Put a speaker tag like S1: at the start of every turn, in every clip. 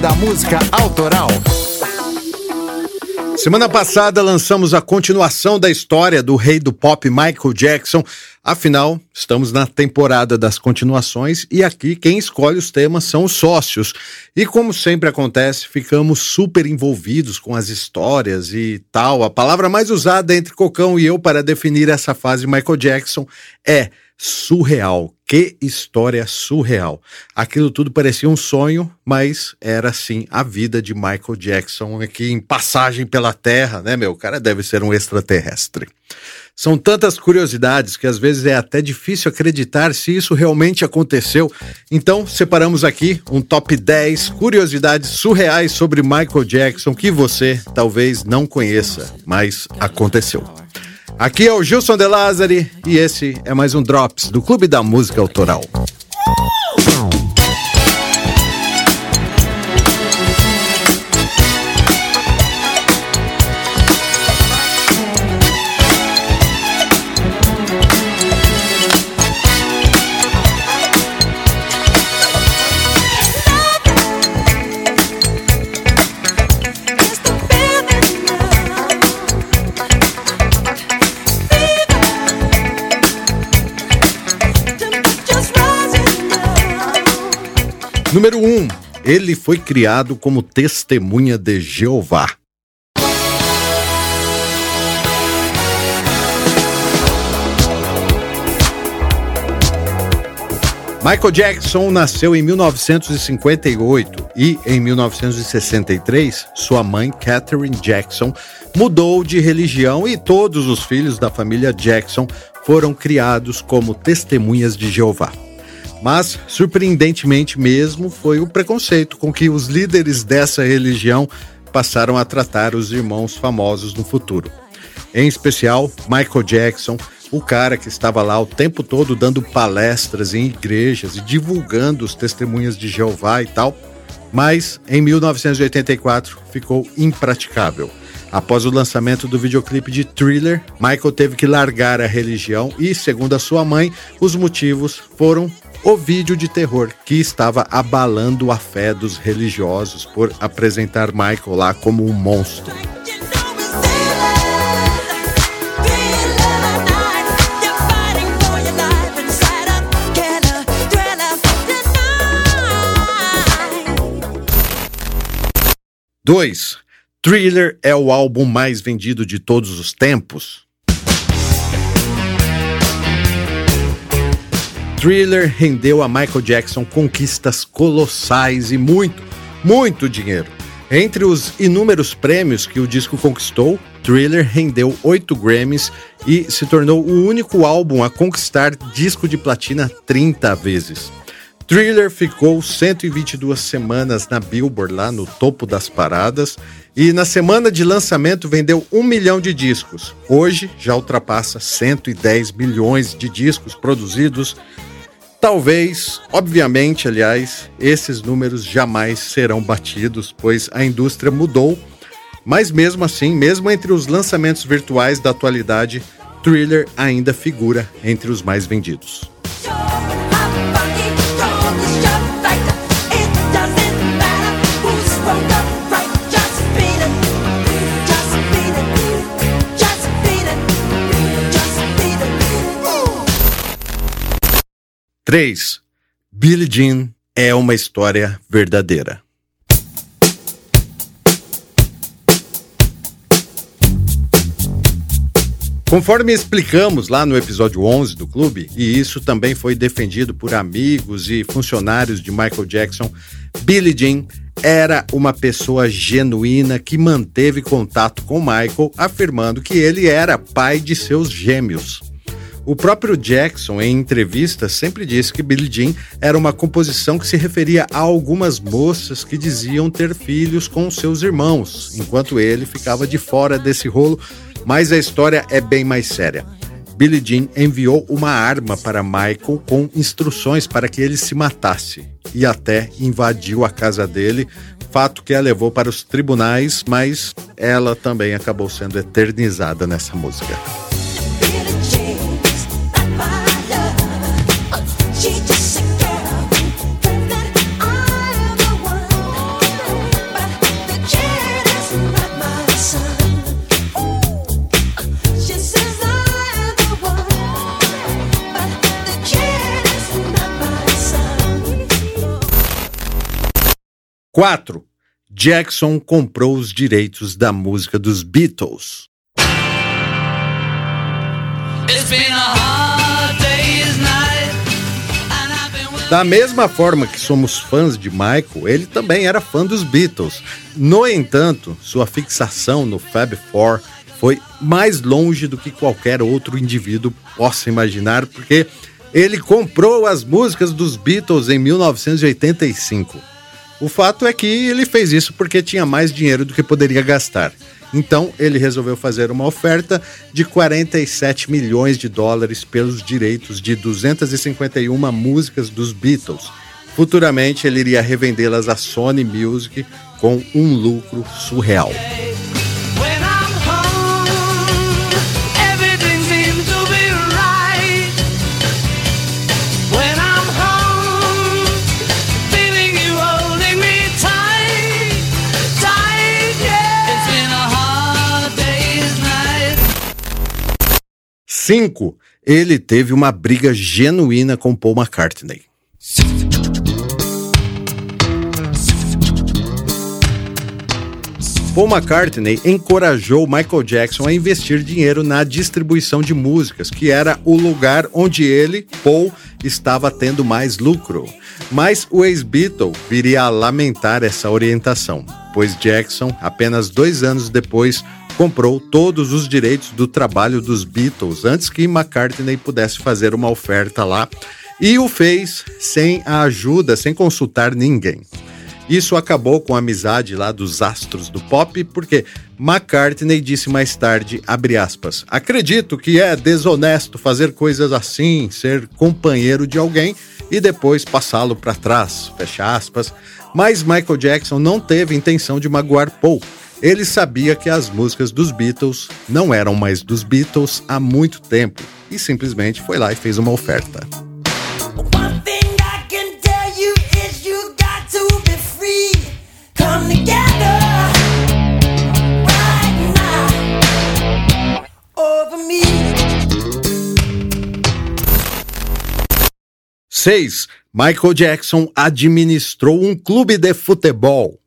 S1: Da Música Autoral.
S2: Semana passada lançamos a continuação da história do rei do pop Michael Jackson. Afinal, estamos na temporada das continuações e aqui quem escolhe os temas são os sócios. E como sempre acontece, ficamos super envolvidos com as histórias e tal. A palavra mais usada entre Cocão e eu para definir essa fase Michael Jackson é surreal. Que história surreal. Aquilo tudo parecia um sonho, mas era sim a vida de Michael Jackson aqui em passagem pela Terra, né, meu? O cara deve ser um extraterrestre. São tantas curiosidades que às vezes é até difícil acreditar se isso realmente aconteceu. Então, separamos aqui um top 10 curiosidades surreais sobre Michael Jackson que você talvez não conheça, mas aconteceu. Aqui é o Gilson De Lázari e esse é mais um Drops do Clube da Música Autoral. Número 1. Um, ele foi criado como testemunha de Jeová. Michael Jackson nasceu em 1958 e, em 1963, sua mãe, Catherine Jackson, mudou de religião e todos os filhos da família Jackson foram criados como testemunhas de Jeová. Mas, surpreendentemente mesmo, foi o preconceito com que os líderes dessa religião passaram a tratar os irmãos famosos no futuro. Em especial, Michael Jackson, o cara que estava lá o tempo todo dando palestras em igrejas e divulgando os testemunhas de Jeová e tal, mas em 1984 ficou impraticável. Após o lançamento do videoclipe de Thriller, Michael teve que largar a religião e, segundo a sua mãe, os motivos foram o vídeo de terror que estava abalando a fé dos religiosos por apresentar Michael lá como um monstro. Dois, Thriller é o álbum mais vendido de todos os tempos? Thriller rendeu a Michael Jackson conquistas colossais e muito, muito dinheiro. Entre os inúmeros prêmios que o disco conquistou, Thriller rendeu oito Grammys e se tornou o único álbum a conquistar disco de platina 30 vezes. Thriller ficou 122 semanas na Billboard, lá no topo das paradas, e na semana de lançamento vendeu um milhão de discos. Hoje já ultrapassa 110 milhões de discos produzidos Talvez, obviamente, aliás, esses números jamais serão batidos, pois a indústria mudou, mas mesmo assim, mesmo entre os lançamentos virtuais da atualidade, Thriller ainda figura entre os mais vendidos. Três, Billie Jean é uma história verdadeira. Conforme explicamos lá no episódio 11 do clube, e isso também foi defendido por amigos e funcionários de Michael Jackson, Billie Jean era uma pessoa genuína que manteve contato com Michael, afirmando que ele era pai de seus gêmeos. O próprio Jackson, em entrevistas, sempre disse que Billie Jean era uma composição que se referia a algumas moças que diziam ter filhos com seus irmãos, enquanto ele ficava de fora desse rolo, mas a história é bem mais séria. Billie Jean enviou uma arma para Michael com instruções para que ele se matasse e até invadiu a casa dele, fato que a levou para os tribunais, mas ela também acabou sendo eternizada nessa música. 4. Jackson comprou os direitos da música dos Beatles. Da mesma forma que somos fãs de Michael, ele também era fã dos Beatles. No entanto, sua fixação no Fab Four foi mais longe do que qualquer outro indivíduo possa imaginar, porque ele comprou as músicas dos Beatles em 1985. O fato é que ele fez isso porque tinha mais dinheiro do que poderia gastar. Então ele resolveu fazer uma oferta de 47 milhões de dólares pelos direitos de 251 músicas dos Beatles. Futuramente ele iria revendê-las à Sony Music com um lucro surreal. 5. Ele teve uma briga genuína com Paul McCartney. Paul McCartney encorajou Michael Jackson a investir dinheiro na distribuição de músicas, que era o lugar onde ele, Paul, estava tendo mais lucro. Mas o ex-Beatle viria a lamentar essa orientação, pois Jackson, apenas dois anos depois, comprou todos os direitos do trabalho dos Beatles antes que McCartney pudesse fazer uma oferta lá. E o fez sem a ajuda, sem consultar ninguém. Isso acabou com a amizade lá dos astros do pop, porque McCartney disse mais tarde, aspas, acredito que é desonesto fazer coisas assim, ser companheiro de alguém e depois passá-lo para trás, fecha aspas, mas Michael Jackson não teve intenção de magoar Paul, ele sabia que as músicas dos Beatles não eram mais dos Beatles há muito tempo e simplesmente foi lá e fez uma oferta. Seis, Michael Jackson administrou um clube de futebol.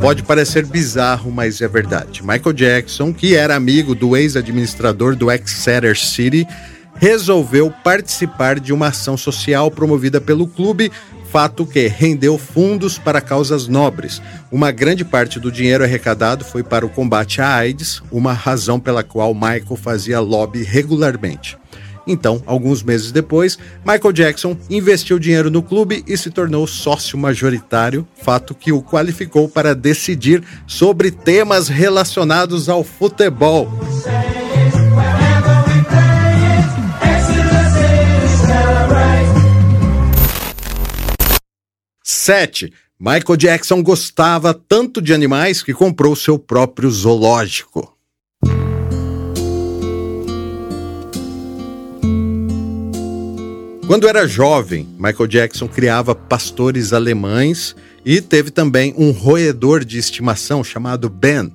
S2: Pode parecer bizarro, mas é verdade. Michael Jackson, que era amigo do ex-administrador do Exeter City, resolveu participar de uma ação social promovida pelo clube, fato que rendeu fundos para causas nobres. Uma grande parte do dinheiro arrecadado foi para o combate à AIDS, uma razão pela qual Michael fazia lobby regularmente. Então, alguns meses depois, Michael Jackson investiu dinheiro no clube e se tornou sócio majoritário, fato que o qualificou para decidir sobre temas relacionados ao futebol. Sete. Michael Jackson gostava tanto de animais que comprou seu próprio zoológico. Quando era jovem, Michael Jackson criava pastores alemães e teve também um roedor de estimação chamado Ben.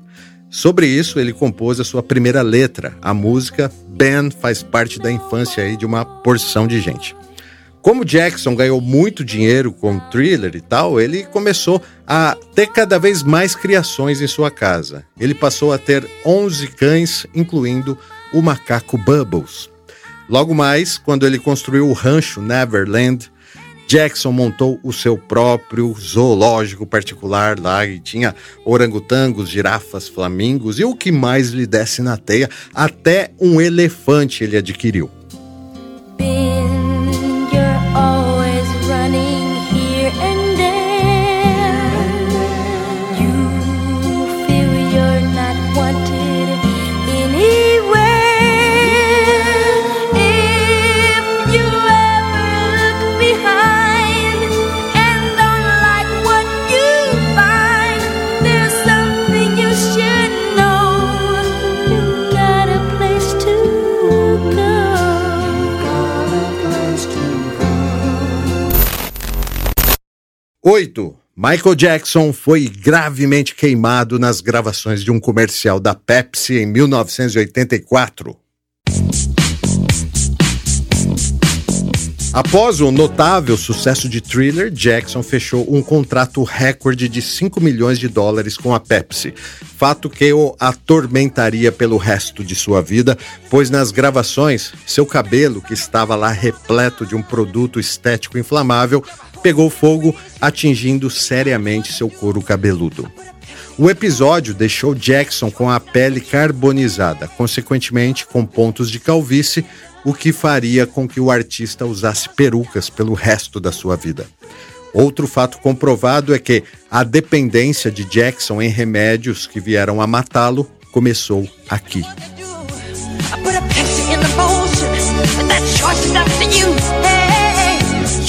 S2: Sobre isso, ele compôs a sua primeira letra. A música Ben faz parte da infância aí de uma porção de gente. Como Jackson ganhou muito dinheiro com thriller e tal, ele começou a ter cada vez mais criações em sua casa. Ele passou a ter 11 cães, incluindo o macaco Bubbles. Logo mais, quando ele construiu o rancho Neverland, Jackson montou o seu próprio zoológico particular lá e tinha orangotangos, girafas, flamingos e o que mais lhe desse na teia, até um elefante ele adquiriu. Oito, Michael Jackson foi gravemente queimado nas gravações de um comercial da Pepsi em 1984. Após o notável sucesso de Thriller, Jackson fechou um contrato recorde de 5 milhões de dólares com a Pepsi, fato que o atormentaria pelo resto de sua vida, pois nas gravações, seu cabelo, que estava lá repleto de um produto estético inflamável, pegou fogo, atingindo seriamente seu couro cabeludo. O episódio deixou Jackson com a pele carbonizada, consequentemente com pontos de calvície, o que faria com que o artista usasse perucas pelo resto da sua vida. Outro fato comprovado é que a dependência de Jackson em remédios que vieram a matá-lo começou aqui.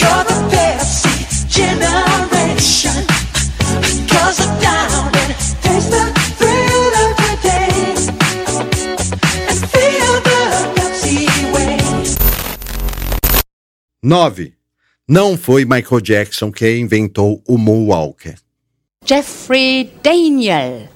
S2: You're the. 9. Não foi Michael Jackson quem inventou o Moonwalker.
S1: Jeffrey Daniel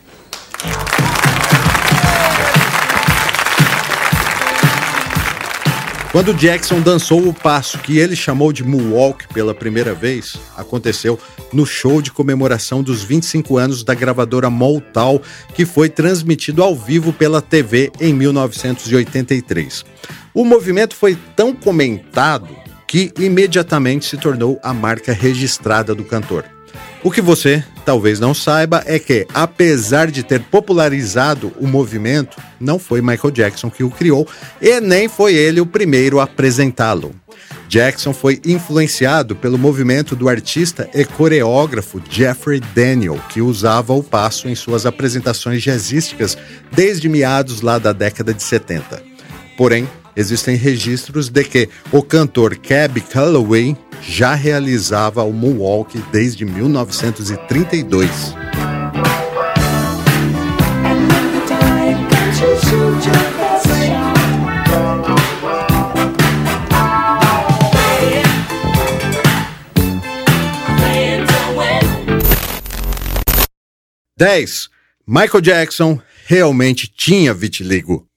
S2: Quando Jackson dançou o passo que ele chamou de Moonwalk pela primeira vez, aconteceu no show de comemoração dos 25 anos da gravadora Motown, que foi transmitido ao vivo pela TV em 1983. O movimento foi tão comentado que imediatamente se tornou a marca registrada do cantor. O que você talvez não saiba é que, apesar de ter popularizado o movimento, não foi Michael Jackson que o criou e nem foi ele o primeiro a apresentá-lo. Jackson foi influenciado pelo movimento do artista e coreógrafo Jeffrey Daniel, que usava o passo em suas apresentações jazzísticas desde meados lá da década de 70. Porém, existem registros de que o cantor Cab Calloway já realizava o moonwalk desde 1932. Dez. Michael Jackson realmente tinha vitiligo.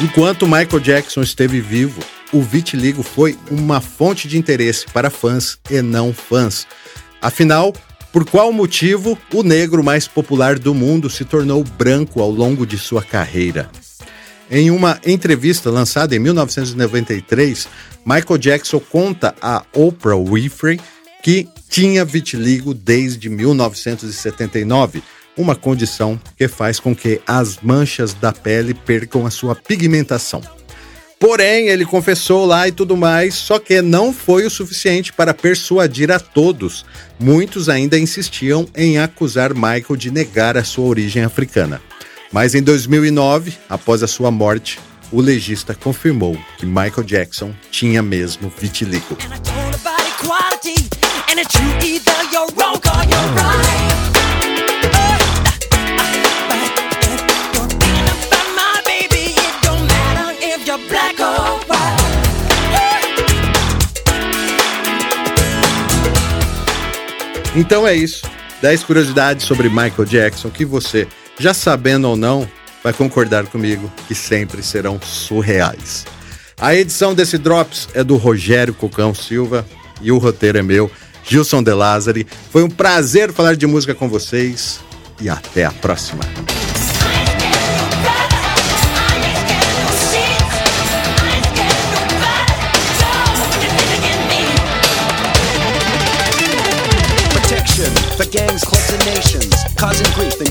S2: Enquanto Michael Jackson esteve vivo, o vitiligo foi uma fonte de interesse para fãs e não fãs. Afinal, por qual motivo o negro mais popular do mundo se tornou branco ao longo de sua carreira? Em uma entrevista lançada em 1993, Michael Jackson conta a Oprah Winfrey que tinha vitiligo desde 1979 uma condição que faz com que as manchas da pele percam a sua pigmentação. Porém, ele confessou lá e tudo mais, só que não foi o suficiente para persuadir a todos. Muitos ainda insistiam em acusar Michael de negar a sua origem africana. Mas em 2009, após a sua morte, o legista confirmou que Michael Jackson tinha mesmo vitiligo. Então é isso. 10 curiosidades sobre Michael Jackson que você, já sabendo ou não, vai concordar comigo que sempre serão surreais. A edição desse Drops é do Rogério Cocão Silva e o roteiro é meu, Gilson De Lázari. Foi um prazer falar de música com vocês e até a próxima.